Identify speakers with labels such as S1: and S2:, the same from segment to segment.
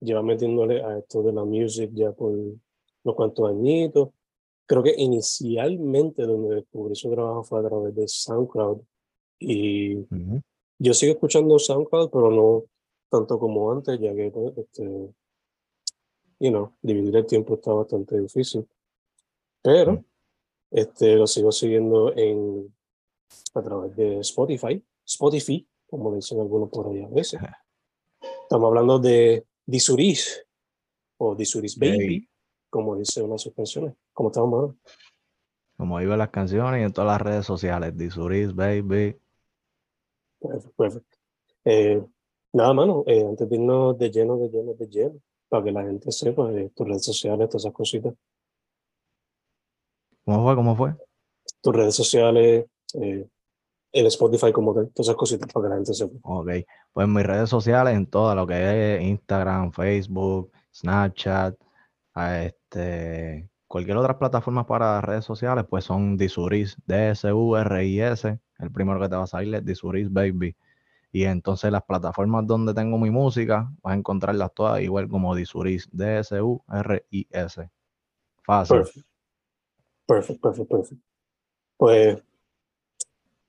S1: lleva metiéndole a esto de la music ya por unos cuantos añitos. Creo que inicialmente donde descubrí su trabajo fue a través de SoundCloud. Y uh -huh. yo sigo escuchando SoundCloud, pero no tanto como antes, ya que, pues, este, you know, dividir el tiempo está bastante difícil. Pero uh -huh. este, lo sigo siguiendo en a través de Spotify, Spotify, como dicen algunos por ahí a veces. Estamos hablando de Disuris, o Disuris Baby, hey. como dice una de sus canciones. ¿Cómo estamos, mano?
S2: Como iban las canciones y en todas las redes sociales, Disuris Baby.
S1: Perfecto, perfecto. Eh, nada, mano, eh, antes de irnos de lleno, de lleno, de lleno, para que la gente sepa eh, tus redes sociales, todas esas cositas.
S2: ¿Cómo fue? ¿Cómo fue?
S1: Tus redes sociales, eh, el Spotify como tal, todas esas cositas para que la gente sepa.
S2: Ok, pues mis redes sociales, en todas, lo que es Instagram, Facebook, Snapchat, este, cualquier otra plataforma para redes sociales, pues son Disuris, D-S-U-R-I-S, el primero que te va a salir es Disuris Baby. Y entonces las plataformas donde tengo mi música, vas a encontrarlas todas igual como Disuris, D-S-U-R-I-S. Fácil.
S1: Perfecto, perfecto, perfecto. Perfect. Pues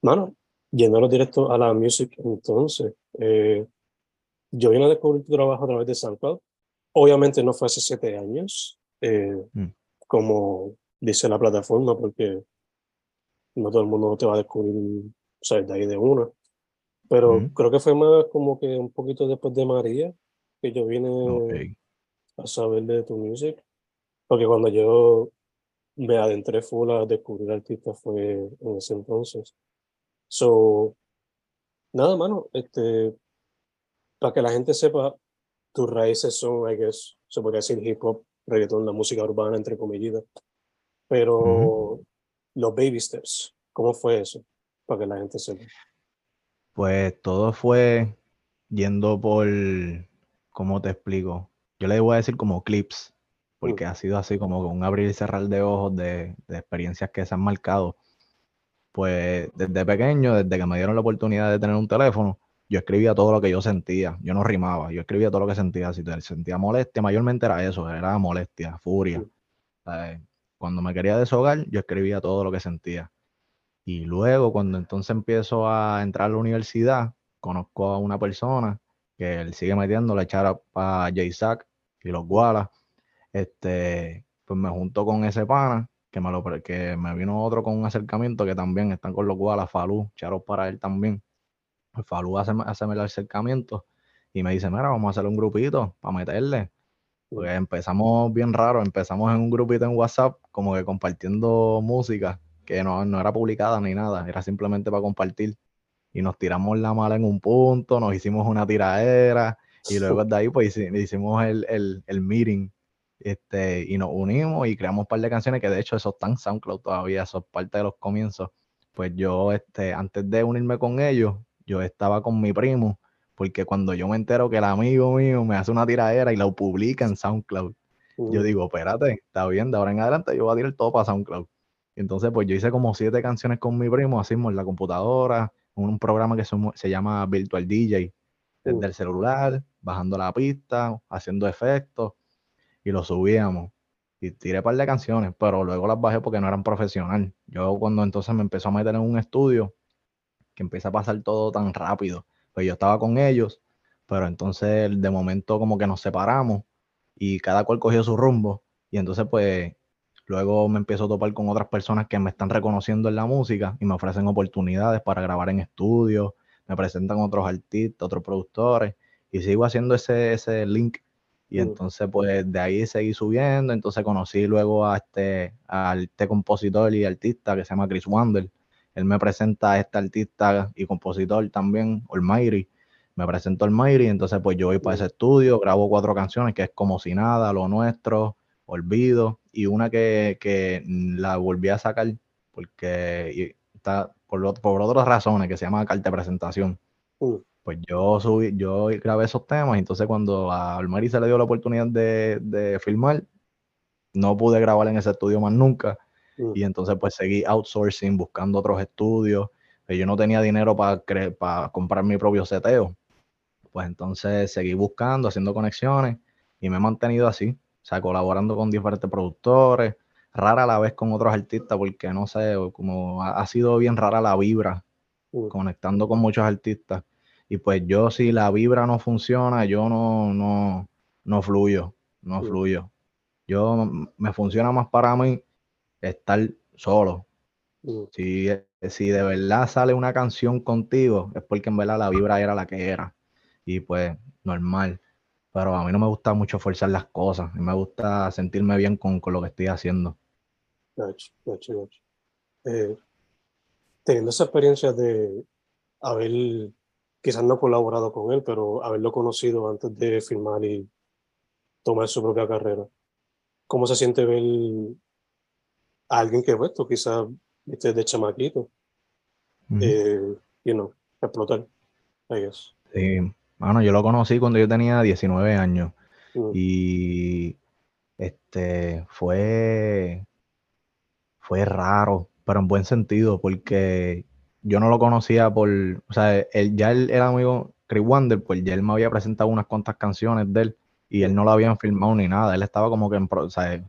S1: Mano, yéndonos directo a la music, entonces, eh, yo vine a descubrir tu trabajo a través de SoundCloud. Obviamente no fue hace siete años, eh, mm. como dice la plataforma, porque no todo el mundo te va a descubrir, sea, de ahí de una. Pero mm. creo que fue más como que un poquito después de María, que yo vine okay. a saber de tu music. Porque cuando yo me adentré full a descubrir artistas fue en ese entonces. So, nada, mano, este, para que la gente sepa, tus raíces son, I guess, se podría decir hip hop, reggaetón, la música urbana, entre comillas. Pero uh -huh. los baby steps, ¿cómo fue eso? Para que la gente sepa.
S2: Pues todo fue yendo por, ¿cómo te explico? Yo le voy a decir como clips, porque uh -huh. ha sido así como un abrir y cerrar de ojos de, de experiencias que se han marcado pues desde pequeño, desde que me dieron la oportunidad de tener un teléfono, yo escribía todo lo que yo sentía, yo no rimaba, yo escribía todo lo que sentía, si te sentía molestia, mayormente era eso, era molestia, furia. Eh, cuando me quería deshogar, yo escribía todo lo que sentía. Y luego, cuando entonces empiezo a entrar a la universidad, conozco a una persona que él sigue metiendo la echara para J-Sack y los Gualas. Este, pues me junto con ese pana que me, lo, me vino otro con un acercamiento que también están con los Gualas, Falú, charos para él también. Pues Falú hace, hace el acercamiento y me dice, mira, vamos a hacer un grupito para meterle. Porque empezamos bien raro, empezamos en un grupito en WhatsApp, como que compartiendo música, que no, no era publicada ni nada, era simplemente para compartir. Y nos tiramos la mala en un punto, nos hicimos una tiradera, y luego de ahí pues hicimos el, el, el meeting este, y nos unimos y creamos un par de canciones que de hecho eso están en SoundCloud todavía, eso es parte de los comienzos. Pues yo, este, antes de unirme con ellos, yo estaba con mi primo porque cuando yo me entero que el amigo mío me hace una tiradera y la publica en SoundCloud, yo digo, espérate, está bien, de ahora en adelante yo voy a tirar todo para SoundCloud. Y entonces, pues yo hice como siete canciones con mi primo, hacemos en la computadora, un programa que se, llama Virtual DJ, desde el celular, bajando la pista, haciendo efectos, y lo subíamos. Y tiré un par de canciones, pero luego las bajé porque no eran profesional. Yo cuando entonces me empezó a meter en un estudio, que empieza a pasar todo tan rápido, pues yo estaba con ellos, pero entonces de momento como que nos separamos y cada cual cogió su rumbo. Y entonces pues luego me empiezo a topar con otras personas que me están reconociendo en la música y me ofrecen oportunidades para grabar en estudios, me presentan otros artistas, otros productores y sigo haciendo ese, ese link. Y entonces pues de ahí seguí subiendo, entonces conocí luego a este, a este compositor y artista que se llama Chris Wander. Él me presenta a este artista y compositor también, Almighty, me presento al Mayri, entonces pues yo voy para ese estudio, grabo cuatro canciones que es como si nada, lo nuestro, olvido, y una que, que la volví a sacar porque está por, por otras razones, que se llama carta de presentación. Uh. Pues yo subí, yo grabé esos temas, entonces cuando a Almari se le dio la oportunidad de, de filmar, no pude grabar en ese estudio más nunca. Uh. Y entonces pues seguí outsourcing, buscando otros estudios. Yo no tenía dinero para para comprar mi propio seteo pues entonces seguí buscando, haciendo conexiones y me he mantenido así, o sea, colaborando con diferentes productores, rara a la vez con otros artistas, porque no sé, como ha, sido bien rara la vibra, mm. conectando con muchos artistas. Y pues yo si la vibra no funciona, yo no, no, no fluyo, no mm. fluyo. Yo me funciona más para mí estar solo. Mm. Si, si de verdad sale una canción contigo, es porque en verdad la vibra era la que era y pues normal. Pero a mí no me gusta mucho forzar las cosas, a mí me gusta sentirme bien con, lo que estoy haciendo.
S1: Eh, teniendo esa experiencia de haber quizás no colaborado con él, pero haberlo conocido antes de filmar y tomar su propia carrera. ¿Cómo se siente ver a alguien que esto quizás este, de chamaquito, eh, you know, explotar, I guess.
S2: Sí, bueno, yo lo conocí cuando yo tenía 19 años. Mm. Y este fue, fue raro, pero en buen sentido, porque yo no lo conocía por, o sea, él, ya él era amigo Chris Wander, pues ya él me había presentado unas cuantas canciones de él y él no lo habían filmado ni nada. Él estaba como que en, o sea,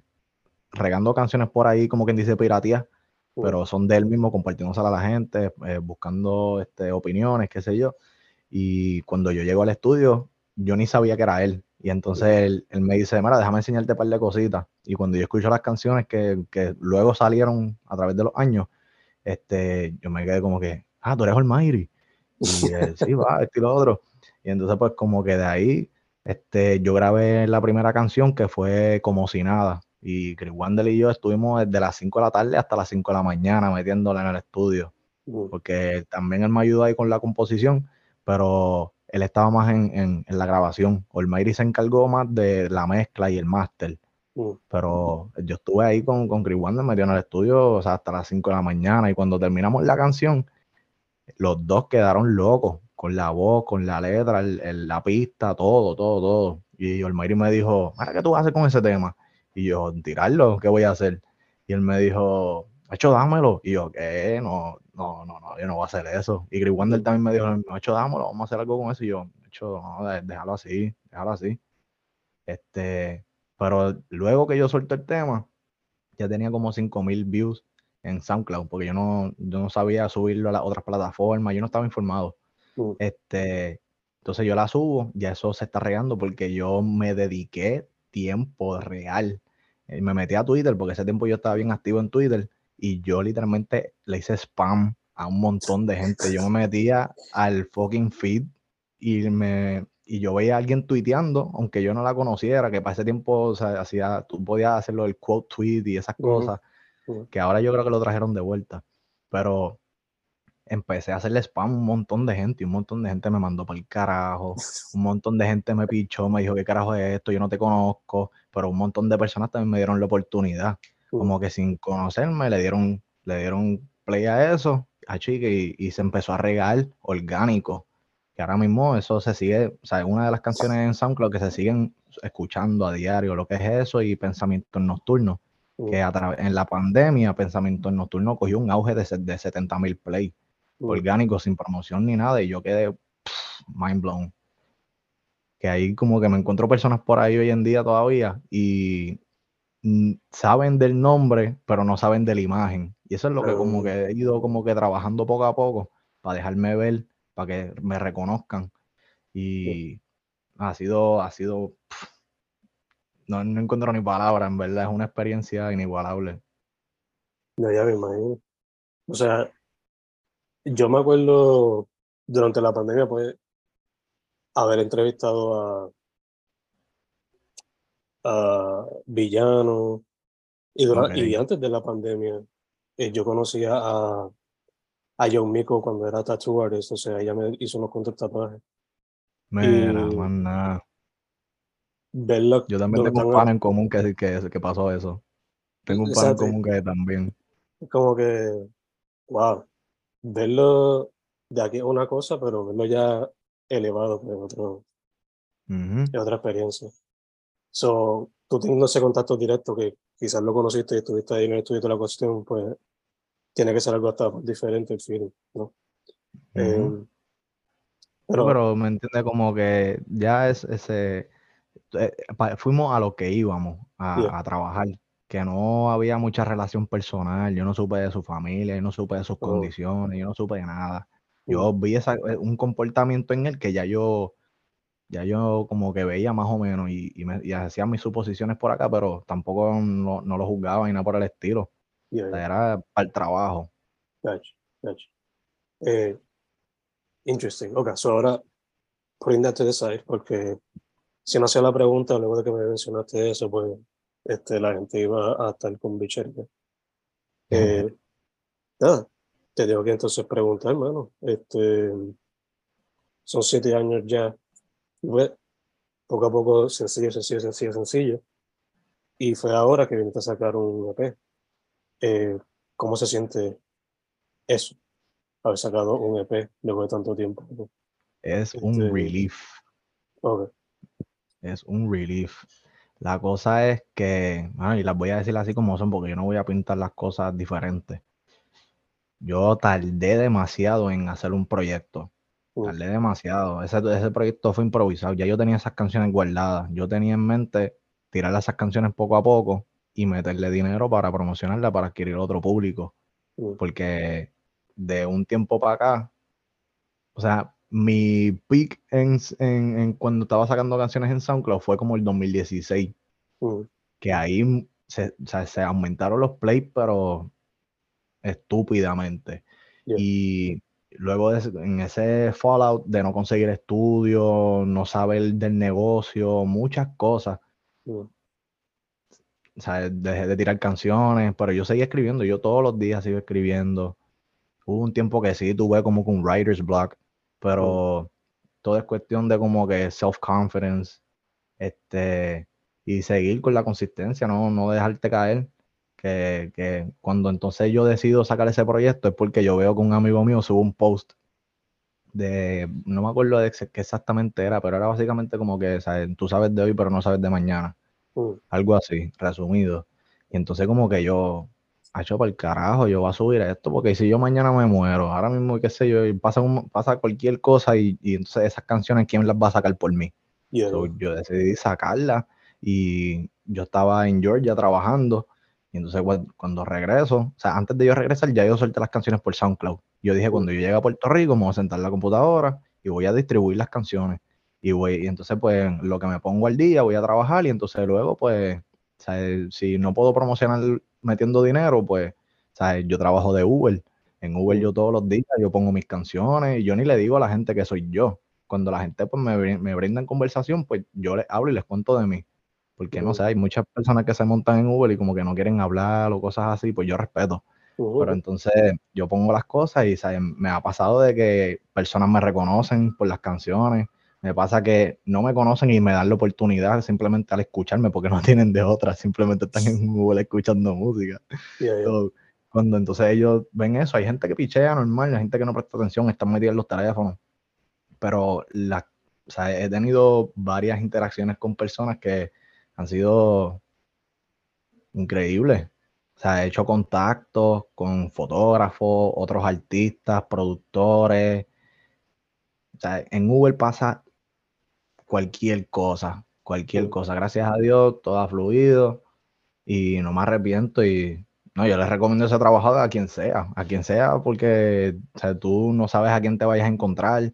S2: regando canciones por ahí, como quien dice piratía, pero son de él mismo compartiéndose a la gente, eh, buscando este, opiniones, qué sé yo. Y cuando yo llego al estudio, yo ni sabía que era él. Y entonces él, me dice, mira, déjame enseñarte un par de cositas. Y cuando yo escucho las canciones que, que luego salieron a través de los años, este, yo me quedé como que, ah, tú eres Almighty. Y él, sí, va, este y lo otro. Y entonces, pues, como que de ahí, este, yo grabé la primera canción que fue Como si nada. Y Chris Wandel y yo estuvimos desde las 5 de la tarde hasta las 5 de la mañana metiéndola en el estudio. Porque también él me ayudó ahí con la composición pero él estaba más en, la grabación. Olmairi se encargó más de la mezcla y el máster. Pero yo estuve ahí con, con Chris Wander, metido en el estudio hasta las 5 de la mañana. Y cuando terminamos la canción, los dos quedaron locos con la voz, con la letra, la pista, todo, todo, todo. Y Olmairi me dijo, ¿qué tú vas a hacer con ese tema? Y yo, tirarlo, ¿qué voy a hacer? Y él me dijo, hecho, dámelo. Y yo, ¿qué? No, no, no, no, yo no voy a hacer eso. Y Chris Wander también me dijo, hecho, dámelo, vamos a hacer algo con eso. Y yo, hecho, no, déjalo así, déjalo así. Este, pero luego que yo solté el tema, ya tenía como 5000 views en SoundCloud, porque yo no, yo no sabía subirlo a las otras plataformas, yo no estaba informado. Mm. Este, entonces yo la subo, ya eso se está regando porque yo me dediqué tiempo real. Eh, me metí a Twitter porque ese tiempo yo estaba bien activo en Twitter y yo literalmente le hice spam a un montón de gente. Yo me metía al fucking feed y me y yo veía a alguien tuiteando, aunque yo no la conociera, que para ese tiempo o sea, hacía, tú podías hacerlo el quote tweet y esas cosas, que ahora yo creo que lo trajeron de vuelta. Pero empecé a hacerle spam a un montón de gente y un montón de gente me mandó para el carajo, un montón de gente me pichó, me dijo, ¿qué carajo es esto? Yo no te conozco, pero un montón de personas también me dieron la oportunidad como que sin conocerme le dieron, le dieron play a eso, a Chique, y, se empezó a regar orgánico. Que ahora mismo eso se sigue, o sea, es una de las canciones en SoundCloud que se siguen escuchando a diario, lo que es eso y Pensamientos Nocturnos,
S1: Mm,
S2: que a en la pandemia Pensamientos Nocturnos cogió un auge de, de 70 mil play,
S1: mm,
S2: orgánicos, sin promoción ni nada, y yo quedé pff, mind blown. Que ahí como que me encuentro personas por ahí hoy en día todavía y saben del nombre, pero no saben de la imagen. Y eso es lo que como que he ido como que trabajando poco a poco para dejarme ver, para que me reconozcan. Y ha sido, ha sido, no, no encuentro ni palabras, en verdad, es una experiencia inigualable.
S1: Ya, ya me imagino. O sea, yo me acuerdo durante la pandemia, pues, haber entrevistado a, a Villano y, dura-
S2: Ok.
S1: y antes de la pandemia, eh, yo conocía a, a John Miko cuando era tattoo artist, o sea, ella me hizo unos cuantos tatuajes.
S2: Mira,
S1: Y-
S2: más nada.
S1: Verla
S2: Yo también tengo un pana en común que, que, que pasó eso. Tengo un pana en común que también.
S1: como que, wow, verlo de aquí es una cosa, pero verlo ya elevado es otro,
S2: Ujú.
S1: es otra experiencia. So, tú teniendo ese contacto directo que quizás lo conociste y estuviste ahí en el estudio de la cuestión, pues tiene que ser algo hasta diferente el feeling, ¿no?
S2: Sí,
S1: pero,
S2: pero me entiende como que ya es ese, eh, pa- fuimos a lo que íbamos a,
S1: Yeah.
S2: a trabajar, que no había mucha relación personal, yo no supe de su familia, yo no supe de sus
S1: Oh.
S2: condiciones, yo no supe de nada.
S1: mm,
S2: Yo vi esa, eh, un comportamiento en él que ya yo, ya yo como que veía más o menos y, y, me, y hacía mis suposiciones por acá, pero tampoco no, no lo juzgaba ni nada por el estilo.
S1: Yeah, yeah,
S2: era para el trabajo.
S1: gotcha, gotcha. Eh, interesting. Ok, so ahora, putting that to the side, porque si no hacía la pregunta, luego de que me mencionaste eso, pues este, la gente iba a estar con bichería. Eh, nada, te tengo que entonces preguntar, hermano. Este, son siete años ya. pues, poco a poco, sencillo, sencillo, sencillo, sencillo. Y fue ahora que viniste a sacar un EP. Eh, ¿Cómo se siente eso? Haber sacado un EP luego de tanto tiempo.
S2: Es un
S1: Este-
S2: relief.
S1: Ok,
S2: Es un relief. La cosa es que, ah, y las voy a decir así como son, porque yo no voy a pintar las cosas diferentes. Yo tardé demasiado en hacer un proyecto.
S1: Mm.
S2: Tardé demasiado. Ese, ese proyecto fue improvisado. Ya yo tenía esas canciones guardadas. Yo tenía en mente tirar esas canciones poco a poco y meterle dinero para promocionarla, para adquirir otro público.
S1: Mm.
S2: Porque de un tiempo para acá, o sea, mi peak en, en- en cuando estaba sacando canciones en SoundCloud fue como el 2016,
S1: mm,
S2: que ahí se, o sea, se aumentaron los plays, pero estúpidamente.
S1: Yeah.
S2: Y luego de en ese fallout de no conseguir estudio, no saber del negocio, muchas cosas,
S1: mm,
S2: o sea, dejé de tirar canciones, pero yo seguía escribiendo, yo todos los días sigo escribiendo. Hubo un tiempo que sí tuve como que un writer's block, pero todo es cuestión de como que self-confidence, este, y seguir con la consistencia, no, no dejarte caer. Que, que cuando entonces yo decido sacar ese proyecto es porque yo veo que un amigo mío sube un post de, no me acuerdo de qué exactamente era, pero era básicamente como que, ¿sabes? tú sabes de hoy, pero no sabes de mañana
S1: mm,
S2: algo así, resumido. Y entonces como que yo, hecho para el carajo, yo voy a subir esto, porque si yo mañana me muero, ahora mismo, qué sé yo, pasa, un- pasa cualquier cosa y, y entonces esas canciones, ¿quién las va a sacar por mí?
S1: yeah,
S2: So, yo decidí sacarlas y yo estaba en Georgia trabajando y entonces cua- cuando regreso, o sea, antes de yo regresar ya yo solté las canciones por SoundCloud. Yo dije, cuando yo llegue a Puerto Rico me voy a sentar en la computadora y voy a distribuir las canciones. Y, voy, y entonces pues lo que me pongo al día voy a trabajar y entonces luego pues, sea, si no puedo promocionar metiendo dinero, pues, sea, yo trabajo de Uber. En Uber yo todos los días yo pongo mis canciones y yo ni le digo a la gente que soy yo cuando la gente pues me, me brindan conversación, pues yo les hablo y les cuento de mí. Porque no sé, hay muchas personas que se montan en Uber y como que no quieren hablar o cosas así, pues yo respeto. Pero entonces yo pongo las cosas y ¿sabes? me ha pasado de que personas me reconocen por las canciones. Me pasa que no me conocen y me dan la oportunidad simplemente al escucharme porque no tienen de otra, simplemente están en Google escuchando música.
S1: yeah, yeah,
S2: So, cuando entonces ellos ven eso, hay gente que pichea normal, hay gente que no presta atención, están metidos en los teléfonos. pero la, o sea, he tenido varias interacciones con personas que han sido increíbles. O sea, he hecho contactos con fotógrafos, otros artistas, productores. O sea, en Google pasa cualquier cosa, cualquier cosa. Gracias a Dios, todo ha fluido y no me arrepiento y no, yo les recomiendo ese trabajo a quien sea, a quien sea, porque o sea, tú no sabes a quién te vayas a encontrar,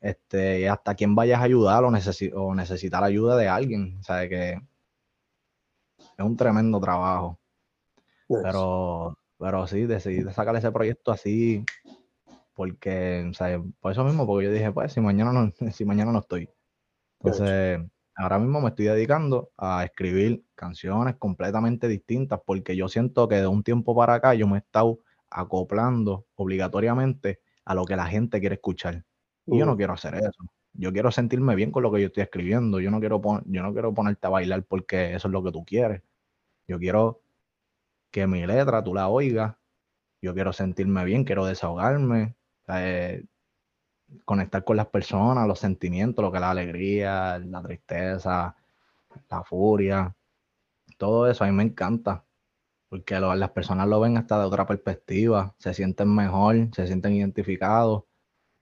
S2: este, hasta quién vayas a ayudar o, o necesitar ayuda de alguien. O sea, que es un tremendo trabajo. Pero, pero sí, decidí sacar ese proyecto así, porque, o sea, por eso mismo, porque yo dije, pues, si mañana no, si mañana no estoy. Entonces, ahora mismo me estoy dedicando a escribir canciones completamente distintas, porque yo siento que de un tiempo para acá yo me he estado acoplando obligatoriamente a lo que la gente quiere escuchar. Y yo no quiero hacer eso. Yo quiero sentirme bien con lo que yo estoy escribiendo. Yo no quiero, yo no quiero ponerte a bailar porque eso es lo que tú quieres. Yo quiero que mi letra tú la oigas. Yo quiero sentirme bien, quiero desahogarme, eh, conectar con las personas, los sentimientos, lo que es la alegría, la tristeza, la furia. Todo eso a mí me encanta porque las personas lo ven hasta de otra perspectiva, se sienten mejor, se sienten identificados,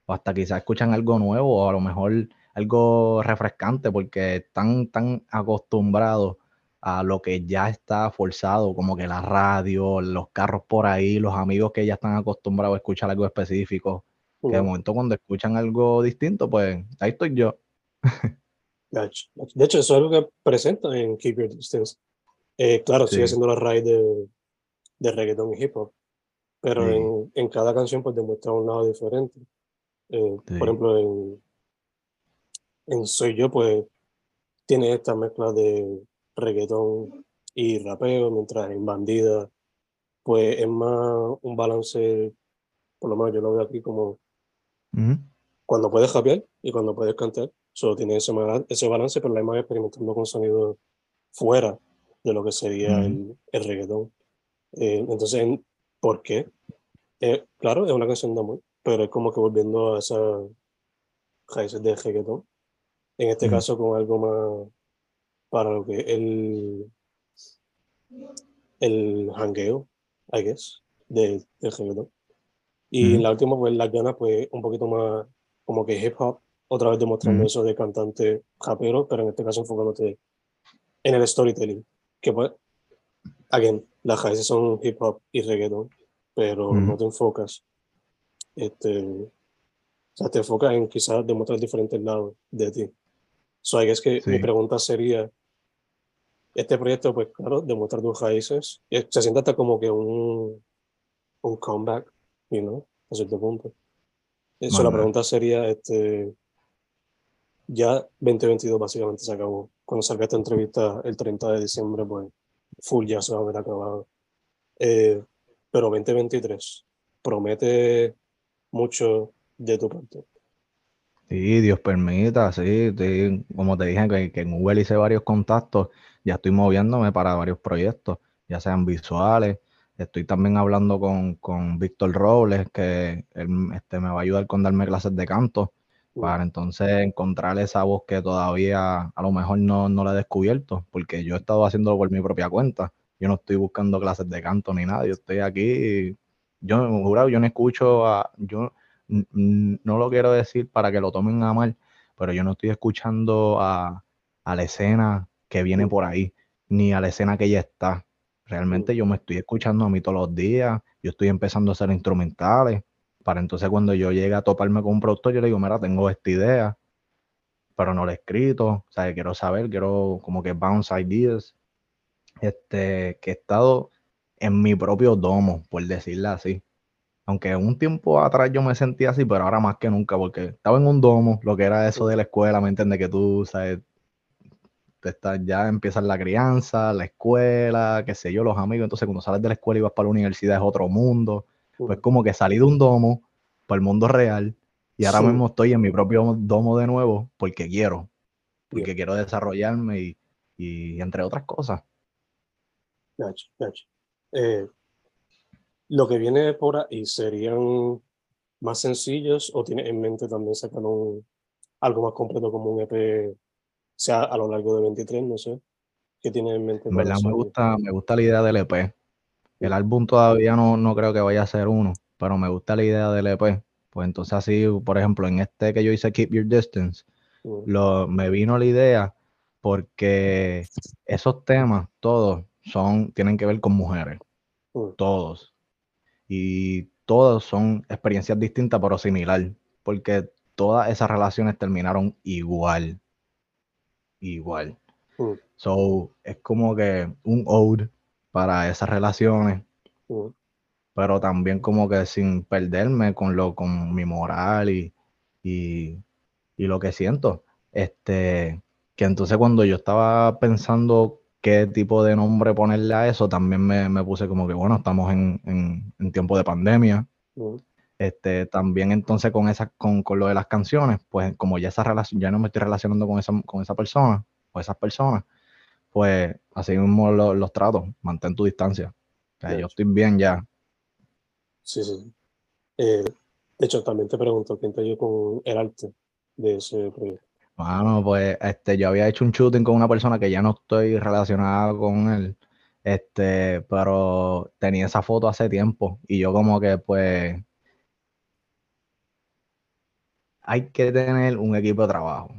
S2: o hasta quizás escuchan algo nuevo, o a lo mejor algo refrescante, porque están tan acostumbrados a lo que ya está forzado, como que la radio, los carros por ahí, los amigos que ya están acostumbrados a escuchar algo específico, que de momento cuando escuchan algo distinto, pues ahí estoy yo.
S1: De hecho, eso es algo que presenta en Keep Your Distance. Eh, claro, sigue siendo la raíz de, de reggaeton y hip hop, pero en, en, cada canción pues demuestra un lado diferente. Eh, por ejemplo, en, en Soy Yo, pues tiene esta mezcla de reggaetón y rapeo, mientras en Bandida, pues es más un balance, por lo menos yo lo veo aquí como cuando puedes rapear y cuando puedes cantar, solo tiene ese, balance, pero la más experimentando con sonido fuera de lo que sería el, el, reggaetón. Eh, entonces, ¿por qué? Eh, claro, es una canción de amor, pero es como que volviendo a esas raíces de reggaetón. En este caso, con algo más para lo que el, el hangueo, I guess, de, del reggaetón. Y en la última, pues las ganas, pues un poquito más como que hip hop, otra vez demostrando eso de cantante rapero, pero en este caso enfocándote en el storytelling, que pues, again, las raíces son hip hop y reggaetón, pero no te enfocas, este, o sea, te enfocas en quizás demostrar diferentes lados de ti. So, I guess que mi pregunta sería, este proyecto, pues claro, demostrar tus raíces, se siente hasta como que un, un comeback, you know, a cierto punto. Eso, la pregunta sería, este, ya 2022 básicamente se acabó. Cuando salga esta entrevista el 30 de diciembre, pues full ya se va a haber acabado. Eh, pero 2023 promete mucho de tu parte.
S2: Sí, Dios permita, sí, como te dije, que, que en Google hice varios contactos ya estoy moviéndome para varios proyectos, ya sean visuales. Estoy también hablando con, con Víctor Robles, que él este, me va a ayudar con darme clases de canto, para entonces encontrar esa voz que todavía a lo mejor no, no la he descubierto, porque yo he estado haciéndolo por mi propia cuenta. Yo no estoy buscando clases de canto ni nada, yo estoy aquí y yo, jurado, yo no escucho a, yo no lo quiero decir para que lo tomen a mal, pero yo no estoy escuchando a, a la escena que viene por ahí, ni a la escena que ya está. Realmente yo me estoy escuchando a mí todos los días, yo estoy empezando a hacer instrumentales, para entonces cuando yo llegue a toparme con un productor, yo le digo, mira, tengo esta idea, pero no la he escrito, o sea, quiero saber, quiero como que bounce ideas, este, que he estado en mi propio domo, por decirlo así. Aunque un tiempo atrás yo me sentía así, pero ahora más que nunca, porque estaba en un domo, lo que era eso de la escuela, ¿me entiendes? Que tú, sabes, ya empiezas la crianza, la escuela, qué sé yo, los amigos. Entonces, cuando sales de la escuela y vas para la universidad es otro mundo. Pues como que salí de un domo para el mundo real y ahora mismo estoy en mi propio domo de nuevo porque quiero, porque quiero desarrollarme y, entre otras cosas.
S1: Eh, lo que viene por ahí serían más sencillos o tiene en mente también sacar un, algo más completo como un EP, sea a lo largo de 23, no sé. ¿Qué tienes en mente?
S2: En verdad me gusta, me gusta la idea del EP. El álbum todavía no, no creo que vaya a ser uno, pero me gusta la idea del EP. Pues entonces así, por ejemplo, en este que yo hice Keep Your Distance, lo, me vino la idea porque esos temas, todos, son, tienen que ver con mujeres. Todos. Y todos son experiencias distintas, pero similar. Porque todas esas relaciones terminaron igual. Igual.
S1: mm,
S2: So, es como que un ode para esas relaciones,
S1: mm,
S2: pero también como que sin perderme con lo, con mi moral y, y, y lo que siento. Este, que entonces cuando yo estaba pensando qué tipo de nombre ponerle a eso, también me, me puse como que, bueno, estamos en, en, en tiempo de pandemia.
S1: mm,
S2: Este, también entonces con esa, con, con lo de las canciones, pues como ya esa relación, ya no me estoy relacionando con esa, con esa persona o esas personas, pues así mismo lo- los tratos, mantén tu distancia. O sea, yo estoy bien ya.
S1: Sí, sí. sí. Eh, de hecho, también te pregunto, ¿quién te ayudó con el arte de ese proyecto?
S2: Bueno, pues este, yo había hecho un shooting con una persona que ya no estoy relacionada con él, este, pero tenía esa foto hace tiempo y yo como que pues hay que tener un equipo de trabajo.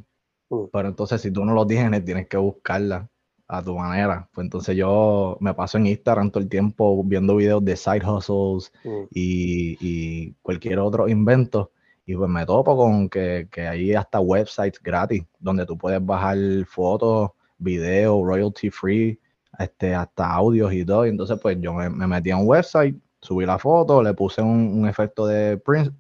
S1: Mm,
S2: Pero entonces si tú no lo tienes, tienes que buscarla a tu manera. Pues entonces yo me paso en Instagram todo el tiempo viendo videos de side hustles
S1: mm,
S2: y, y cualquier otro invento. Y pues me topo con que, que hay hasta websites gratis donde tú puedes bajar fotos, videos, royalty free, este, hasta audios y todo. Y entonces pues yo me, me metí a un website, subí la foto, le puse un, un efecto de pris- pri-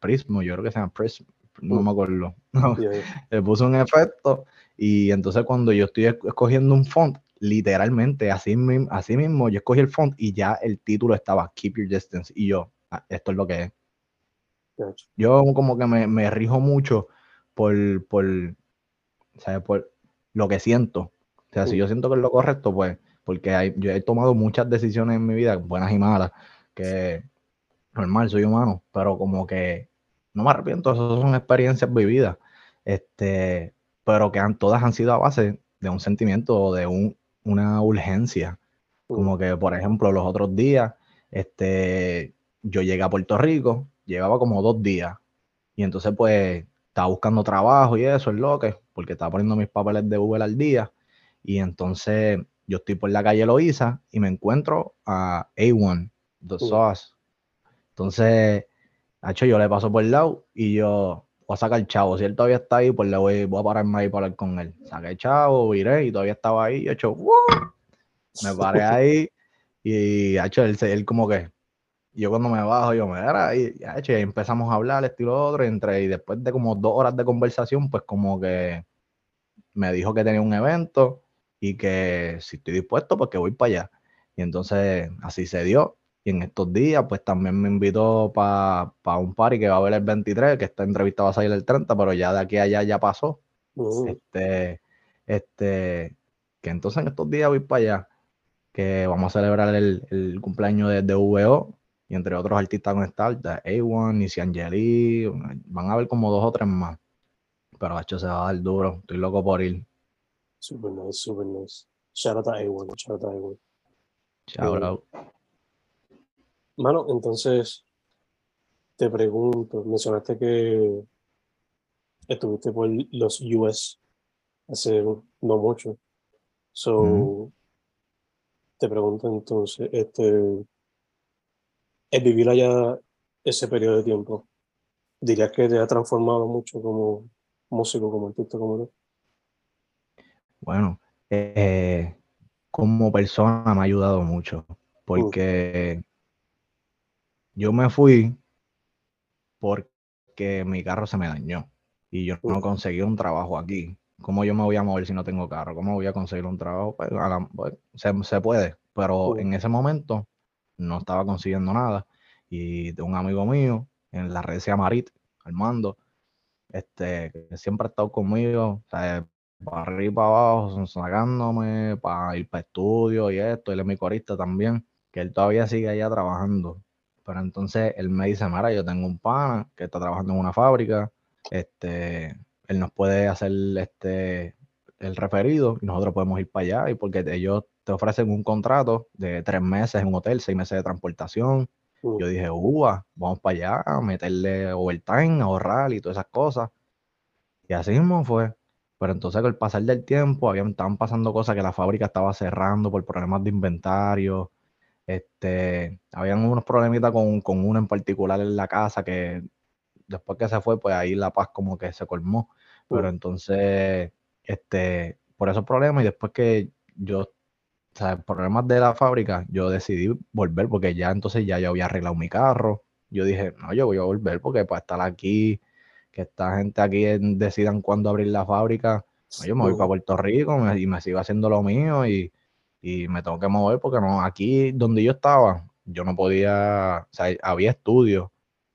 S2: prismo, yo creo que se llama prism, no
S1: Mm.
S2: me acuerdo.
S1: ya, ya.
S2: le puse un efecto y entonces cuando yo estoy esc- escogiendo un font, literalmente así, mi- así mismo yo escogí el font y ya el título estaba Keep Your Distance y yo, "Ah, esto es lo que es. Yo como que me, me rijo mucho por, por, ¿sabes? por lo que siento. O sea, si
S1: Mm.
S2: yo siento que es lo correcto, pues, porque hay- yo he tomado muchas decisiones en mi vida, buenas y malas, que normal, soy humano, pero como que no me arrepiento, esas son experiencias vividas, este, pero que han, todas han sido a base de un sentimiento o de un, una urgencia. Como que, por ejemplo, los otros días, este, yo llegué a Puerto Rico, llevaba como dos días, y entonces pues estaba buscando trabajo y eso, es lo que, porque estaba poniendo mis papeles de Uber al día, y entonces yo estoy por la calle Loíza y me encuentro a A1, The. Sauce. Entonces, hecho yo le paso por el lado y yo voy a sacar el chavo. Si él todavía está ahí, pues le voy, voy a pararme ahí para hablar con él. Saqué el chavo, viré y todavía estaba ahí. Yo hecho, ¡wow! me paré ahí y hecho él, él como que, yo cuando me bajo, yo me era y, hecho, y empezamos a hablar, estilo otro, y entre, y después de como dos horas de conversación, pues como que me dijo que tenía un evento y que si estoy dispuesto, pues que voy para allá. Y entonces así se dio. Y en estos días, pues también me invitó para un party que va a haber el 23, que esta entrevista va a salir el 30, pero ya de aquí a allá ya pasó.
S1: mm,
S2: Este, este, que entonces en estos días voy para allá, que vamos a celebrar el, el cumpleaños de, de VO y entre otros artistas con estar, de A1, Nisi Angeli, van a haber como dos o tres más. Pero hecho se va a dar duro, estoy loco por ir.
S1: Super nice, super nice. Shout out a A1, shout out a A1.
S2: Shout out.
S1: Mano, entonces te pregunto, mencionaste que estuviste por los US hace no mucho. So, te pregunto entonces, este, el vivir allá ese periodo de tiempo, ¿dirías que te ha transformado mucho como músico, como artista, como tú?
S2: Bueno, eh, como persona me ha ayudado mucho, porque yo me fui porque mi carro se me dañó y yo no conseguí un trabajo aquí. ¿Cómo yo me voy a mover si no tengo carro? ¿Cómo voy a conseguir un trabajo? Pues, la- pues, se, se puede, pero en ese momento no estaba consiguiendo nada. Y de un amigo mío en la red se llama Arit, Armando, este, que siempre ha estado conmigo, o sea, para arriba y para abajo, sacándome para ir para estudio y esto, él es mi corista también, que él todavía sigue allá trabajando. Pero entonces él me dice, mira, yo tengo un pana que está trabajando en una fábrica, este, él nos puede hacer este el referido y nosotros podemos ir para allá y porque ellos te ofrecen un contrato de tres meses en un hotel, seis meses de transportación.
S1: Mm.
S2: Yo dije, uva, vamos para allá, a meterle overtime, ahorrar y todas esas cosas. Y así mismo fue. Pero entonces con el pasar del tiempo habían, estaban pasando cosas que la fábrica estaba cerrando por problemas de inventario. Este, habían unos problemitas con, con uno en particular en la casa que después que se fue, pues ahí la paz como que se colmó. Pero entonces, este, por esos problemas y después que yo, o sea, problemas de la fábrica, yo decidí volver porque ya entonces ya yo había arreglado mi carro. Yo dije, no, yo voy a volver porque para estar aquí, que esta gente aquí decidan cuándo abrir la fábrica, no, yo me voy para Puerto Rico y me sigo haciendo lo mío y, y me tengo que mover porque no, aquí donde yo estaba, yo no podía, o sea, había estudios,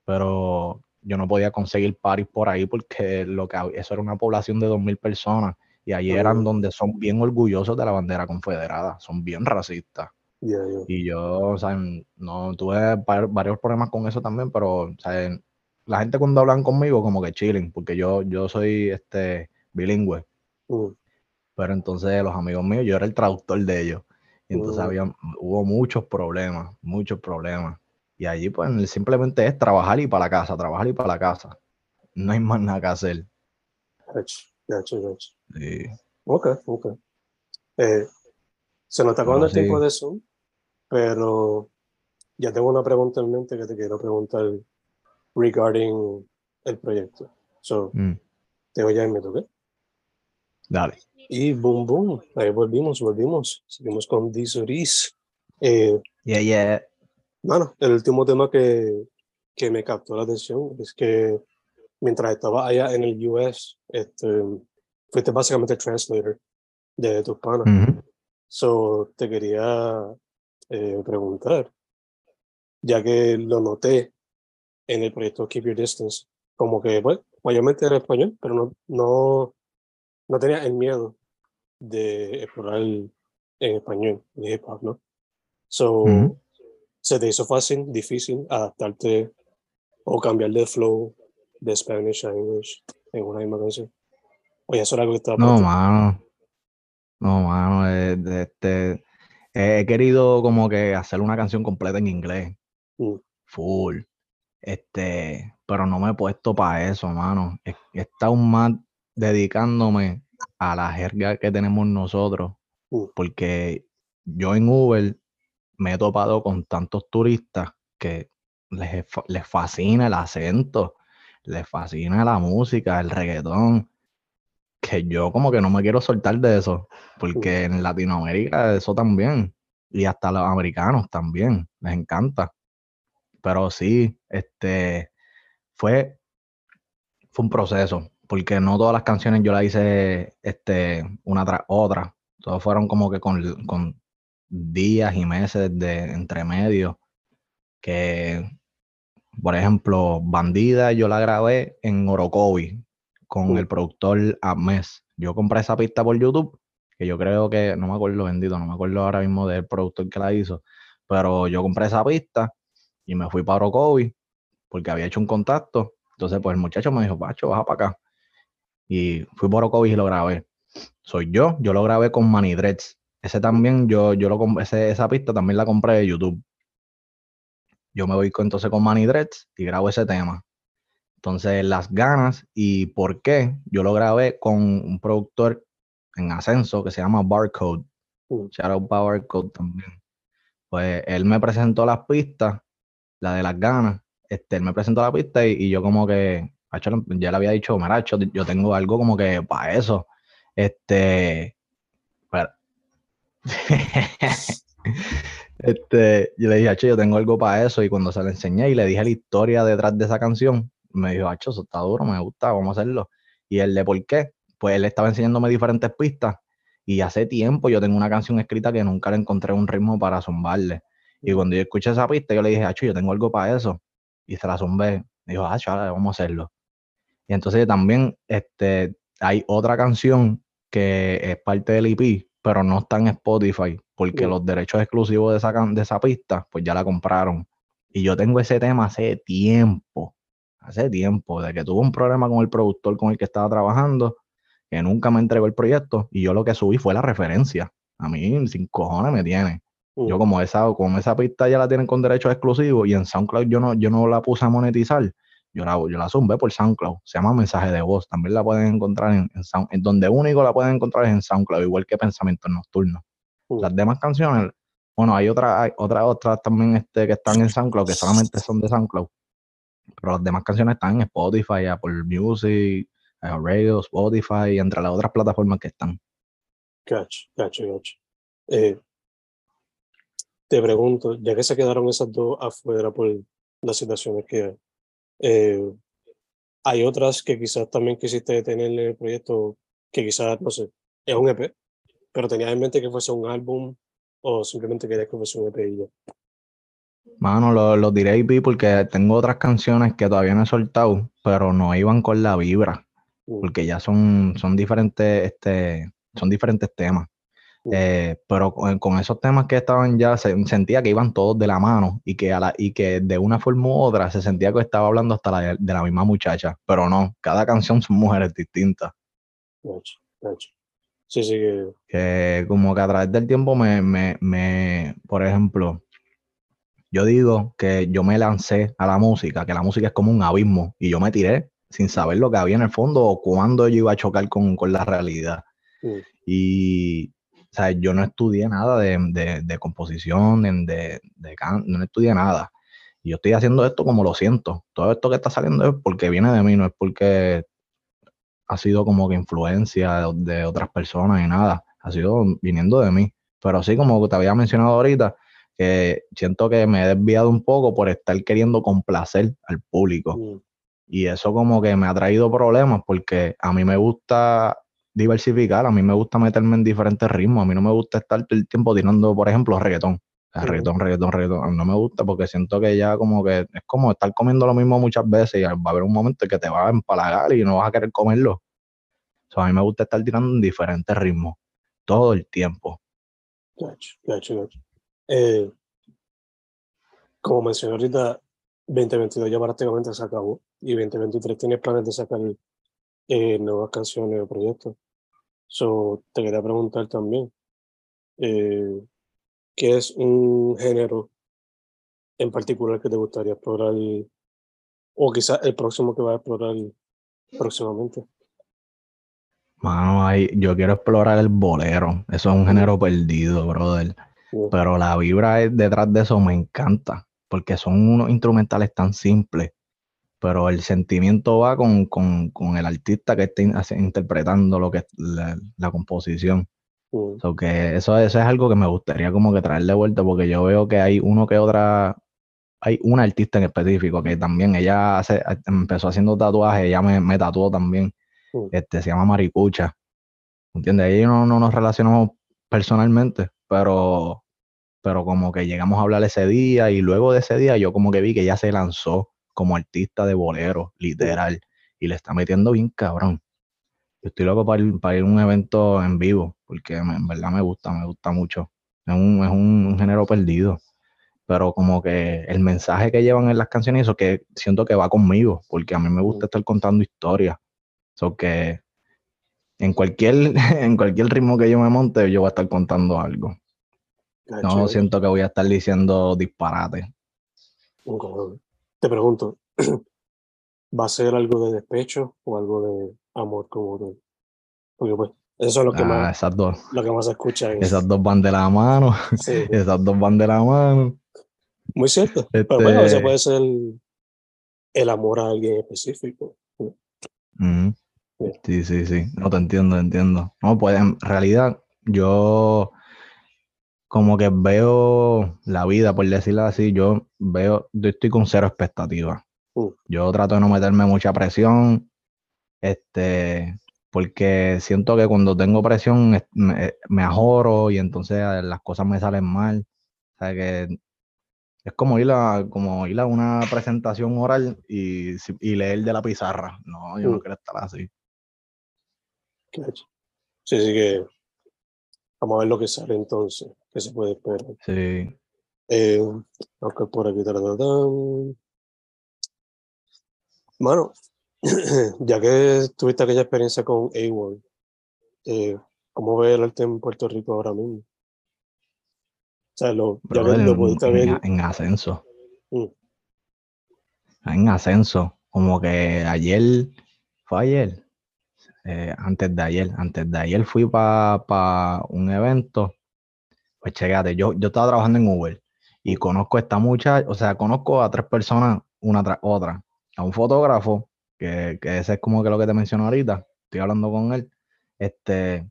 S2: pero yo no podía conseguir paris por ahí porque lo que eso era una población de 2.000 personas y allí eran donde son bien orgullosos de la bandera confederada, son bien racistas. Y yo, o sea, no tuve var- varios problemas con eso también, pero, o sea, la gente cuando hablan conmigo como que chilling, porque yo, yo soy este bilingüe. Pero entonces los amigos míos, yo era el traductor de ellos. Y entonces había, hubo muchos problemas, muchos problemas. Y allí pues simplemente es trabajar y para la casa, trabajar y para la casa. No hay más nada que hacer.
S1: Gotcha, gotcha, gotcha.
S2: Sí.
S1: Ok, ok. Eh, se nos está acabando el tiempo de Zoom, pero ya tengo una pregunta en mente que te quiero preguntar regarding el proyecto. So,
S2: Mm,
S1: te voy a invitar, ¿ok?
S2: Dale.
S1: Y boom, boom, ahí volvimos, volvimos. Seguimos con Disoris. Eh,
S2: Yeah, yeah.
S1: Bueno, el último tema que, que me captó la atención es que mientras estaba allá en el US, este, fuiste básicamente translator de tus panas.
S2: Ujú.
S1: So, te quería eh, preguntar, ya que lo noté en el proyecto Keep Your Distance, como que, bueno, mayormente era español, pero no, no, no tenía el miedo de explorar el- en español, el hip hop, ¿no? So. ¿se te hizo fácil, difícil adaptarte o cambiar de flow de Spanish a English en una misma canción? Oye, eso era algo que estaba
S2: No, mano. No, mano. eh, este, he querido como que hacer una canción completa en inglés.
S1: Mm.
S2: Full. Este, pero no me he puesto para eso, mano. He, he estado más dedicándome a la jerga que tenemos nosotros.
S1: Mm.
S2: Porque yo en Uber me he topado con tantos turistas que les, les fascina el acento, les fascina la música, el reggaetón, que yo como que no me quiero soltar de eso, porque en Latinoamérica eso también, y hasta los americanos también, les encanta. Pero sí, este, fue, fue un proceso, porque no todas las canciones yo las hice este, una tras otra, todos fueron como que con, con días y meses de entre medio, que, por ejemplo, Bandida yo la grabé en Orocovi con
S1: Mm.
S2: el productor Ames. Yo compré esa pista por YouTube, que yo creo que, no me acuerdo bendito, no me acuerdo ahora mismo del productor que la hizo, pero yo compré esa pista y me fui para Orocovi porque había hecho un contacto. Entonces, pues el muchacho me dijo, Pacho, baja para acá. Y fui para Orocovi y lo grabé. Soy yo, yo lo grabé con Manny Dreads. Ese también, yo, yo lo ese- esa pista también la compré de YouTube. Yo me voy con, entonces con Manny Dreads y grabo ese tema. Entonces, las ganas y por qué yo lo grabé con un productor en ascenso que se llama Barcode.
S1: Mm.
S2: Shout out para Barcode también. Pues él me presentó las pistas, la de las ganas. Este, él me presentó la pista y, y yo como que, ya le había dicho, mira, yo tengo algo como que para eso. Este, este, yo le dije, acho, yo tengo algo para eso. Y cuando se le enseñé y le dije la historia detrás de esa canción, me dijo, acho, eso está duro, me gusta, vamos a hacerlo. Y el de por qué, pues él estaba enseñándome diferentes pistas. Y hace tiempo yo tengo una canción escrita que nunca le encontré un ritmo para zumbarle. Y cuando yo escuché esa pista, yo le dije, Acho, yo tengo algo para eso. Y se la zumbé. Dijo, Acho, ahora vamos a hacerlo. Y entonces también este, hay otra canción que es parte del EP, pero no está en Spotify, porque los derechos exclusivos de esa, de esa pista, pues ya la compraron. Y yo tengo ese tema hace tiempo, hace tiempo, de que tuve un problema con el productor con el que estaba trabajando, que nunca me entregó el proyecto, y yo lo que subí fue la referencia. A mí, sin cojones me tiene. Yo
S1: Mm,
S2: como esa, como esa pista ya la tienen con derechos exclusivos y en SoundCloud yo no, yo no la puse a monetizar, yo la, yo la zumbé por SoundCloud. Se llama mensaje de voz. También la pueden encontrar en, en Sound, en donde único la pueden encontrar es en SoundCloud, igual que Pensamientos Nocturnos.
S1: mm,
S2: Las demás canciones, bueno, hay otras, hay otras, otras también este, que están en SoundCloud, que solamente son de SoundCloud. Pero las demás canciones están en Spotify, Apple Music, Radio, Spotify, y entre las otras plataformas que están.
S1: Cacho, cacho, cacho. Eh, te pregunto, ya que se quedaron esas dos afuera por las situaciones que eh, hay otras que quizás también quisiste tener en el proyecto, que quizás, no sé, es un EP, pero tenías en mente que fuese un álbum o simplemente querías que fuese un EP y ya.
S2: Mano, lo, lo diré IP porque tengo otras canciones que todavía no he soltado, pero no iban con la vibra,
S1: Mm,
S2: porque ya son, son diferentes, este, son diferentes temas. Eh, pero con, con esos temas que estaban ya, se, sentía que iban todos de la mano y que, a la, y que de una forma u otra se sentía que estaba hablando hasta la, de, de la misma muchacha, pero no, cada canción son mujeres distintas.
S1: Cacho, cacho. Sí, sí, que
S2: que como que a través del tiempo me, me, me, por ejemplo, yo digo que yo me lancé a la música, que la música es como un abismo, y yo me tiré sin saber lo que había en el fondo o cuándo yo iba a chocar con, con la realidad.
S1: mm,
S2: Y, o sea, yo no estudié nada de, de, de composición, de, de, can- no estudié nada. Y yo estoy haciendo esto como lo siento. Todo esto que está saliendo es porque viene de mí, no es porque ha sido como que influencia de, de otras personas y nada. Ha sido viniendo de mí. Pero sí, como te había mencionado ahorita, que siento que me he desviado un poco por estar queriendo complacer al público.
S1: mm,
S2: Y eso como que me ha traído problemas porque a mí me gusta diversificar, a mí me gusta meterme en diferentes ritmos, a mí no me gusta estar todo el tiempo tirando, por ejemplo, reggaetón. O sea, reggaetón, reggaetón, reggaetón. No me gusta porque siento que ya como que es como estar comiendo lo mismo muchas veces y va a haber un momento en que te va a empalagar y no vas a querer comerlo. O sea, a mí me gusta estar tirando en diferentes ritmos todo el tiempo.
S1: Gacho, gacho, gacho. Eh, como mencioné ahorita, 2022 ya prácticamente se acabó y 2023 tiene planes de sacar eh, nuevas canciones o proyectos. So, te quería preguntar también, eh, ¿qué es un género en particular que te gustaría explorar o quizás el próximo que vas a explorar próximamente?
S2: Mano, ahí, yo quiero explorar el bolero. Eso es un género perdido, brother. Pero la vibra detrás de eso me encanta, porque son unos instrumentales tan simples, pero el sentimiento va con, con, con el artista que hace- interpretando lo que es la, la composición.
S1: Mm,
S2: So que eso, eso es algo que me gustaría como que traer de vuelta, porque yo veo que hay uno que otra, hay una artista en específico que también ella hace, empezó haciendo tatuajes, ella me, me tatuó también,
S1: mm,
S2: este, se llama Maricucha. ¿Entiendes? Yo no, no nos relacionamos personalmente, pero, pero como que llegamos a hablar ese día y luego de ese día yo como que vi que ella se lanzó como artista de bolero, literal, y le está metiendo bien cabrón. Yo estoy loco para ir, para ir a un evento en vivo, porque en verdad me gusta, me gusta mucho. Es un, es un, un género perdido, pero como que el mensaje que llevan en las canciones, eso que siento que va conmigo, porque a mí me gusta estar contando historias. So que en cualquier, en cualquier ritmo que yo me monte, yo voy a estar contando algo.
S1: gacho,
S2: No siento que voy a estar diciendo disparates.
S1: Te pregunto, ¿va a ser algo de despecho o algo de amor como tal? Porque pues, eso es lo que
S2: Ah,
S1: más,
S2: esas dos,
S1: lo que más se escucha
S2: esas dos van de la mano,
S1: sí,
S2: esas dos van de la mano.
S1: muy cierto. Pero bueno, a veces
S2: Este-
S1: puede ser el amor a alguien específico.
S2: Sí, sí, sí. No te entiendo, te entiendo. No, pues en realidad yo como que veo la vida, por decirlo así, yo veo, yo estoy con cero expectativas.
S1: Mm.
S2: Yo trato de no meterme mucha presión, este, porque siento que cuando tengo presión es- me, me ajoro y entonces eh, las cosas me salen mal. O sea que es como ir a, como ir a una presentación oral y, y leer de la pizarra. No, yo no
S1: Mm.
S2: quiero estar así.
S1: Sí, sí que vamos a ver lo que sale entonces, que se puede esperar.
S2: Sí.
S1: Eh, aunque por aquí. Mano, ya que tuviste aquella experiencia con A1, eh, ¿cómo ves el arte en Puerto Rico ahora mismo? O sea, lo, ya
S2: en,
S1: pudiste
S2: en-
S1: ver.
S2: en ascenso.
S1: Mm.
S2: En ascenso. Como que ayer, fue ayer, eh, antes de ayer, antes de ayer fui para un evento. Pues checate, yo, yo estaba trabajando en Uber y conozco a esta muchacha, o sea, conozco a tres personas una tras otra. A un fotógrafo, que, que ese es como que lo que te menciono ahorita, estoy hablando con él. Este,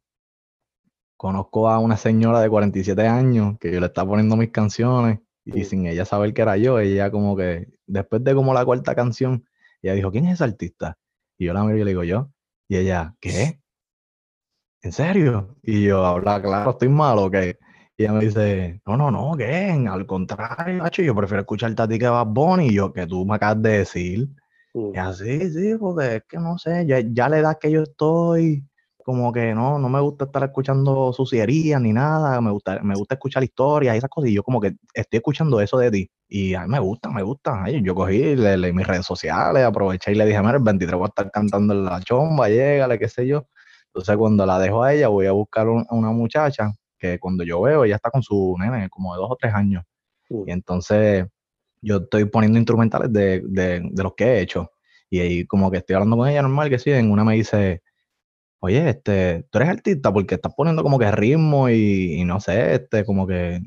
S2: conozco a una señora de 47 años que yo le estaba poniendo mis canciones y sin ella saber que era yo, ella como que, después de como la cuarta canción, ella dijo, ¿quién es ese artista? Y yo la miro y le digo, yo. Y ella, ¿qué? ¿En serio? Y yo, habla claro, estoy malo, ¿qué? Y ella me dice, no, no, no, ¿qué? Al contrario, macho, yo prefiero escucharte a ti que Bad Bunny. Y yo, que tú me acabas de decir.
S1: Mm.
S2: Y así, sí, porque es que no sé, ya, ya la edad que yo estoy, como que no, no me gusta estar escuchando sucierías ni nada, me gusta, me gusta escuchar historias y esas cosas, y yo como que estoy escuchando eso de ti, y a mí me gusta, me gusta, Ay, yo cogí, le, leí mis redes sociales, aproveché y le dije, mira, el 23 voy a estar cantando en la chomba, llégale, qué sé yo, entonces cuando la dejo a ella, voy a buscar un- a una muchacha, que cuando yo veo, ella está con su nene, como de dos o tres años,
S1: Mm.
S2: y entonces yo estoy poniendo instrumentales de, de, de los que he hecho. Y ahí como que estoy hablando con ella normal, que sí, en una me dice, oye, este, tú eres artista porque estás poniendo como que ritmo y, y no sé, este, como que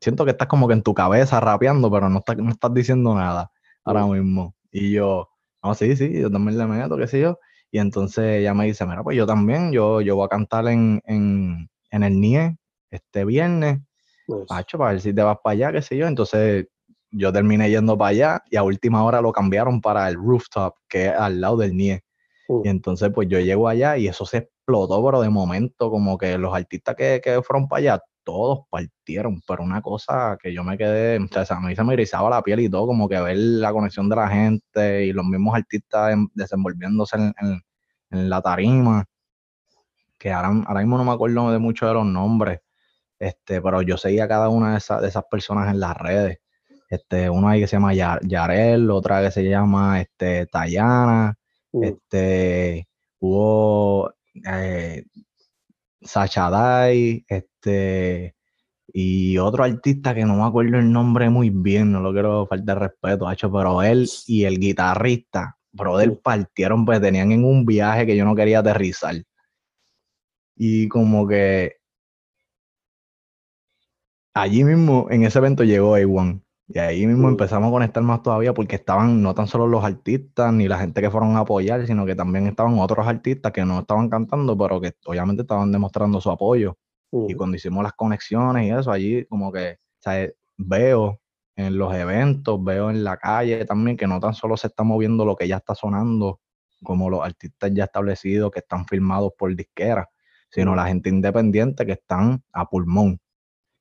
S2: siento que estás como que en tu cabeza rapeando, pero no, estás no estás diciendo nada ahora mismo. Y yo, no, sí, sí, yo también le meto, qué sé yo. Y entonces ella me dice, mira, pues yo también, yo, yo voy a cantar en, en, en el NIE este viernes
S1: Nice.
S2: Pacho, para ver si te vas para allá, qué sé yo. Entonces yo terminé yendo para allá y a última hora lo cambiaron para el rooftop, que es al lado del NIE.
S1: Mm.
S2: Y entonces pues yo llego allá y eso se explotó, pero de momento como que los artistas que, que fueron para allá, todos partieron, pero una cosa que yo me quedé, o sea, a mí se me erizaba la piel y todo, como que ver la conexión de la gente y los mismos artistas en- desenvolviéndose en, en- en la tarima, que ahora, ahora mismo no me acuerdo de mucho de los nombres, este, pero yo seguía a cada una de esas, de esas personas en las redes. Este, uno ahí que se llama Ya- Yarel, otra que se llama este, Tayana,
S1: Mm.
S2: este, hubo eh, Sacha Day, este, y otro artista que no me acuerdo el nombre muy bien, no lo quiero faltar respeto, hecho, pero él y el guitarrista, brother,
S1: Mm.
S2: partieron, pues tenían en un viaje que yo no quería aterrizar. Y como que allí mismo, en ese evento llegó A1. Y ahí mismo
S1: Mm.
S2: empezamos a conectar más todavía porque estaban no tan solo los artistas ni la gente que fueron a apoyar, sino que también estaban otros artistas que no estaban cantando, pero que obviamente estaban demostrando su apoyo. Y
S1: Mm.
S2: cuando hicimos las conexiones y eso, allí como que, veo en los eventos, veo en la calle también que no tan solo se está moviendo lo que ya está sonando, como los artistas ya establecidos que están firmados por disqueras, sino la gente independiente que están a pulmón.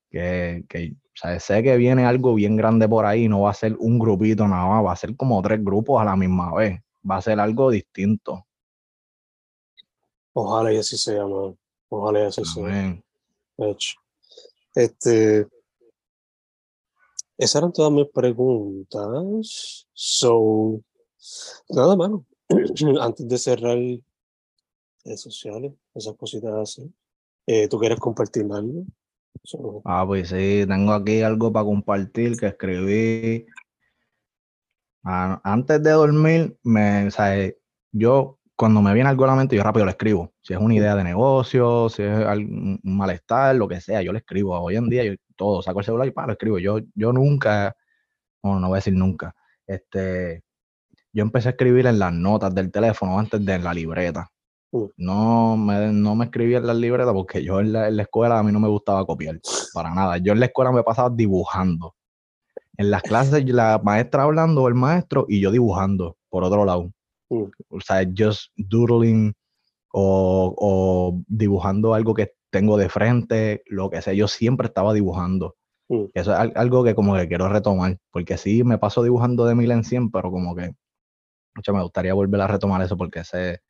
S2: Que, que, o sea, sé que viene algo bien grande por ahí, no va a ser un grupito nada más, va a ser como tres grupos a la misma vez, va a ser algo distinto.
S1: Ojalá y así sea, man. Ojalá y así sea.
S2: Amén.
S1: Hecho. Este, esas eran todas mis preguntas. So, nada, mano. Antes de cerrar sociales, esas cositas así. Eh, ¿Tú quieres compartir algo?
S2: Ah, pues sí, tengo aquí algo para compartir que escribí. Ah, antes de dormir, me, o eh, yo cuando me viene algo a la mente, yo rápido lo escribo. Si es una idea de negocio, si es un malestar, lo que sea, yo lo escribo. Hoy en día yo todo, saco el celular y para, lo escribo. Yo, yo nunca, bueno, no voy a decir nunca, este, yo empecé a escribir en las notas del teléfono antes de en la libreta.
S1: Mm.
S2: No me, no me escribía en las libretas porque yo en la, en la escuela a mí no me gustaba copiar, para nada. Yo en la escuela me pasaba dibujando. En las clases la maestra hablando o el maestro y yo dibujando por otro lado.
S1: Mm.
S2: O sea, just doodling o, o dibujando algo que tengo de frente, lo que sea. Yo siempre estaba dibujando.
S1: Mm.
S2: Eso es al- algo que como que quiero retomar, porque sí me paso dibujando de mil en cien, pero como que mucho me gustaría volver a retomar eso porque ese,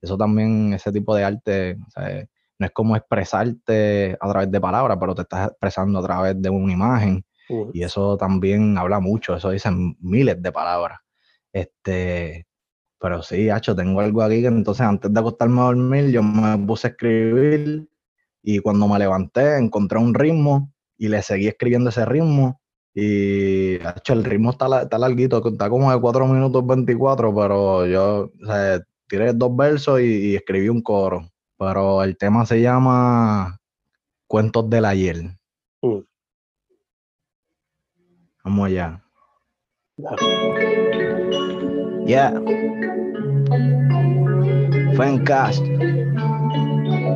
S2: eso también, ese tipo de arte, o sea, no es como expresarte a través de palabras, pero te estás expresando a través de una imagen y eso también habla mucho, eso dicen miles de palabras. Este, pero sí, hacho, tengo algo aquí que entonces antes de acostarme a dormir, yo me puse a escribir y cuando me levanté encontré un ritmo y le seguí escribiendo ese ritmo. Y hacho, el ritmo está, está larguito, está como de 4 minutos 24, pero yo o sea, tiré dos versos y, y escribí un coro. Pero el tema se llama Cuentos del ayer.
S1: Mm.
S2: Vamos allá. Yeah. Fencast.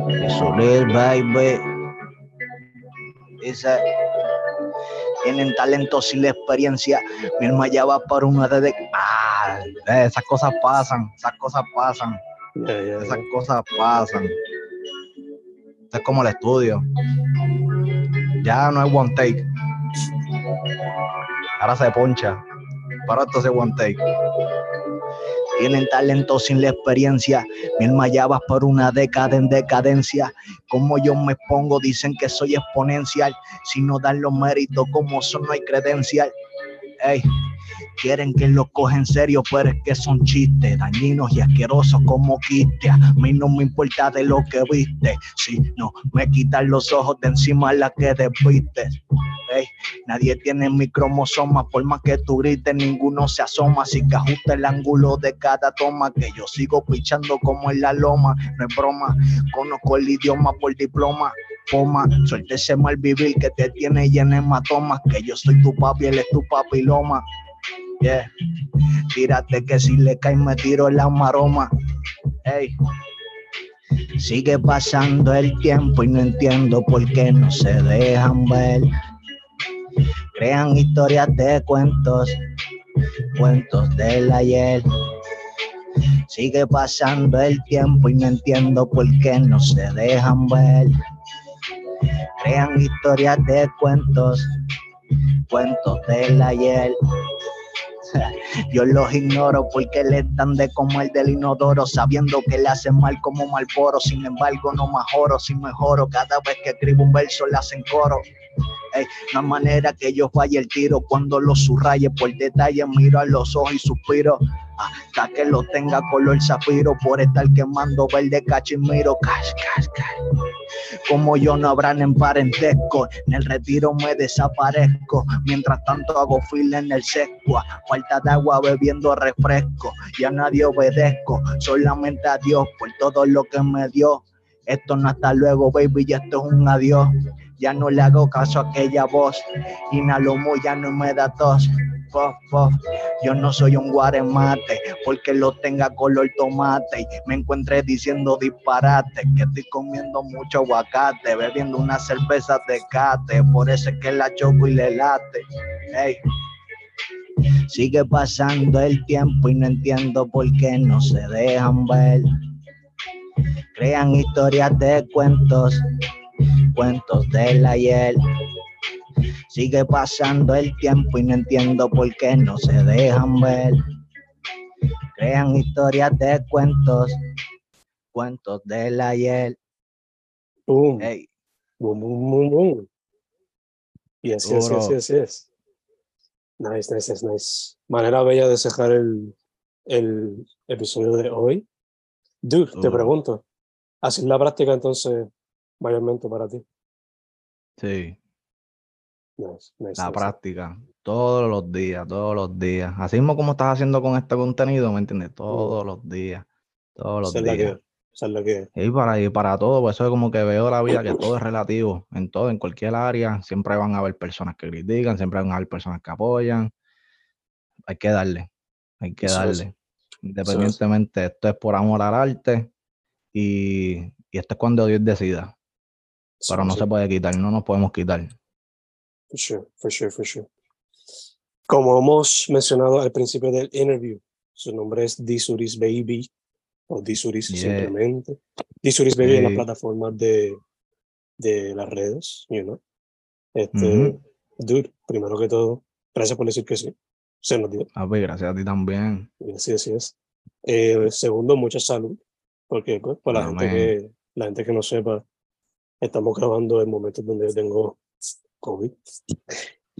S2: Eso es, baby. Esa. Tienen talento sin la experiencia. Mi alma ya va por una de. Ah, eh, esas cosas pasan. Esas cosas pasan. Esas cosas pasan. Esto es como el estudio. Ya no hay one take. Ahora se poncha. Pero esto es one take. Tienen talento sin la experiencia. Mi alma por una década en decadencia. Como yo me pongo, dicen que soy exponencial. Si no dan los méritos como son, no hay credencial. Ey, quieren que los coja en serio, pero es que son chistes dañinos y asquerosos como quiste. A mí no me importa de lo que viste, si no me quitan los ojos de encima la que desviste. Ey, nadie tiene mi cromosoma, por más que tú grites, ninguno se asoma. Así que ajusta el ángulo de cada toma, que yo sigo pichando como en la loma. No es broma, conozco el idioma por diploma. Poma, suelte ese mal vivir que te tiene lleno de hematomas, que yo soy tu papi, él es tu papiloma. Yeah. Tírate que si le cae me tiro la maroma. Ey. Sigue pasando el tiempo y no entiendo por qué no se dejan ver. Crean historias de cuentos, cuentos del ayer. Sigue pasando el tiempo y no entiendo por qué no se dejan ver. Crean historias de cuentos, cuentos del ayer. Yo los ignoro porque les dan de como el del inodoro, sabiendo que le hacen mal como malboro. Sin embargo, no mejoro, si mejoro. Cada vez que escribo un verso, le hacen coro. Ey, no hay manera que yo falle el tiro cuando lo subraye por detalle. Miro a los ojos y suspiro hasta que lo tenga color zafiro por estar quemando verde cachimiro. Cash. Como yo no habrán en parentesco, en el retiro me desaparezco. Mientras tanto hago fila en el sesco, falta de agua bebiendo refresco. Y a nadie obedezco, solamente a Dios por todo lo que me dio. Esto no hasta luego, baby, y esto es un adiós. Ya no le hago caso a aquella voz. Inhalo muy, ya no me da tos. Puff, puff. Yo no soy un guaremate porque lo tenga color tomate y me encuentré diciendo disparate que estoy comiendo mucho aguacate, bebiendo una cerveza de cate, por eso es que la choco y le late. Ey. Sigue pasando el tiempo y no entiendo por qué no se dejan ver. Crean historias de cuentos, cuentos del ayer. Sigue pasando el tiempo y no entiendo por qué no se dejan ver. Crean historias de cuentos, cuentos del ayer.
S1: Boom.
S2: Ey,
S1: Boom, boom, boom, boom. Yes, yes, yes, yes, yes. Nice, nice, nice, nice. Manera bella de cerrar el, el episodio de hoy. Dude, te pregunto, ¿haces la práctica entonces mayormente para ti?
S2: sí,
S1: Nice, nice,
S2: la
S1: nice.
S2: práctica. Todos los días, todos los días. Así mismo como estás haciendo con este contenido, ¿me entiendes? Todos los días, todos los días.
S1: es la que.
S2: Y para, y para todo, por eso es como que veo la vida que todo es relativo, en todo, en cualquier área, siempre van a haber personas que critican, siempre van a haber personas que apoyan. Hay que darle, hay que
S1: Eso es.
S2: darle. Independientemente, esto es por amor al arte y, y esto es cuando Dios decida, pero no
S1: sí,
S2: se puede quitar, no nos podemos quitar.
S1: For sure, for sure, for sure. Como hemos mencionado al principio del interview, su nombre es Disuris Baby o Disuris
S2: Yeah.
S1: simplemente. Disuris Baby en las
S2: Sí.
S1: plataformas de, de las redes, you know. Este,
S2: Ujú.
S1: dude, primero que todo, gracias por decir que sí. Se nos dio.
S2: Ah, pues, gracias a ti también.
S1: Y así, es. Eh, segundo, mucha salud, porque pues, para la gente, que, la gente que no sepa, estamos grabando en momentos donde yo tengo COVID.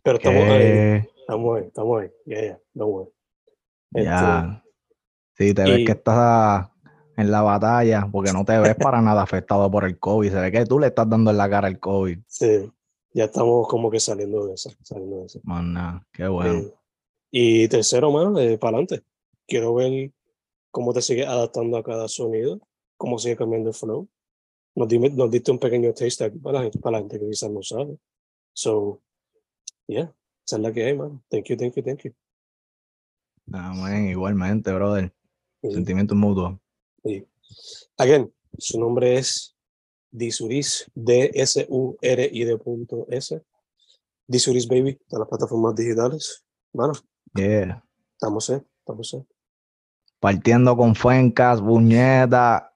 S1: Pero estamos ahí, estamos ahí, estamos ahí. Yeah, yeah, don't worry.
S2: Ya. Sí, te ves que estás en la batalla porque no te ves para nada afectado por el COVID. Se ve que tú le estás dando en la cara al COVID.
S1: Sí, ya estamos como que saliendo de eso, saliendo de eso.
S2: Nada, qué bueno.
S1: Eh, y tercero, mano, para adelante. Quiero ver cómo te sigues adaptando a cada sonido, cómo sigue cambiando el flow. Nos, dime- nos diste un pequeño taste aquí para la gente, para la gente que quizás no sabe. So, yeah, esa es la que hay, mano. Thank you, thank you, thank you.
S2: Amén, igualmente, brother.
S1: Y-
S2: Sentimientos mutuos.
S1: y- again, su nombre es Disuris, D-S-U-R-I-D punto S. Disuris Baby, de las plataformas digitales. Mano,
S2: Yeah.
S1: estamos, eh, estamos, eh.
S2: Partiendo con Fuencas, Buñeta.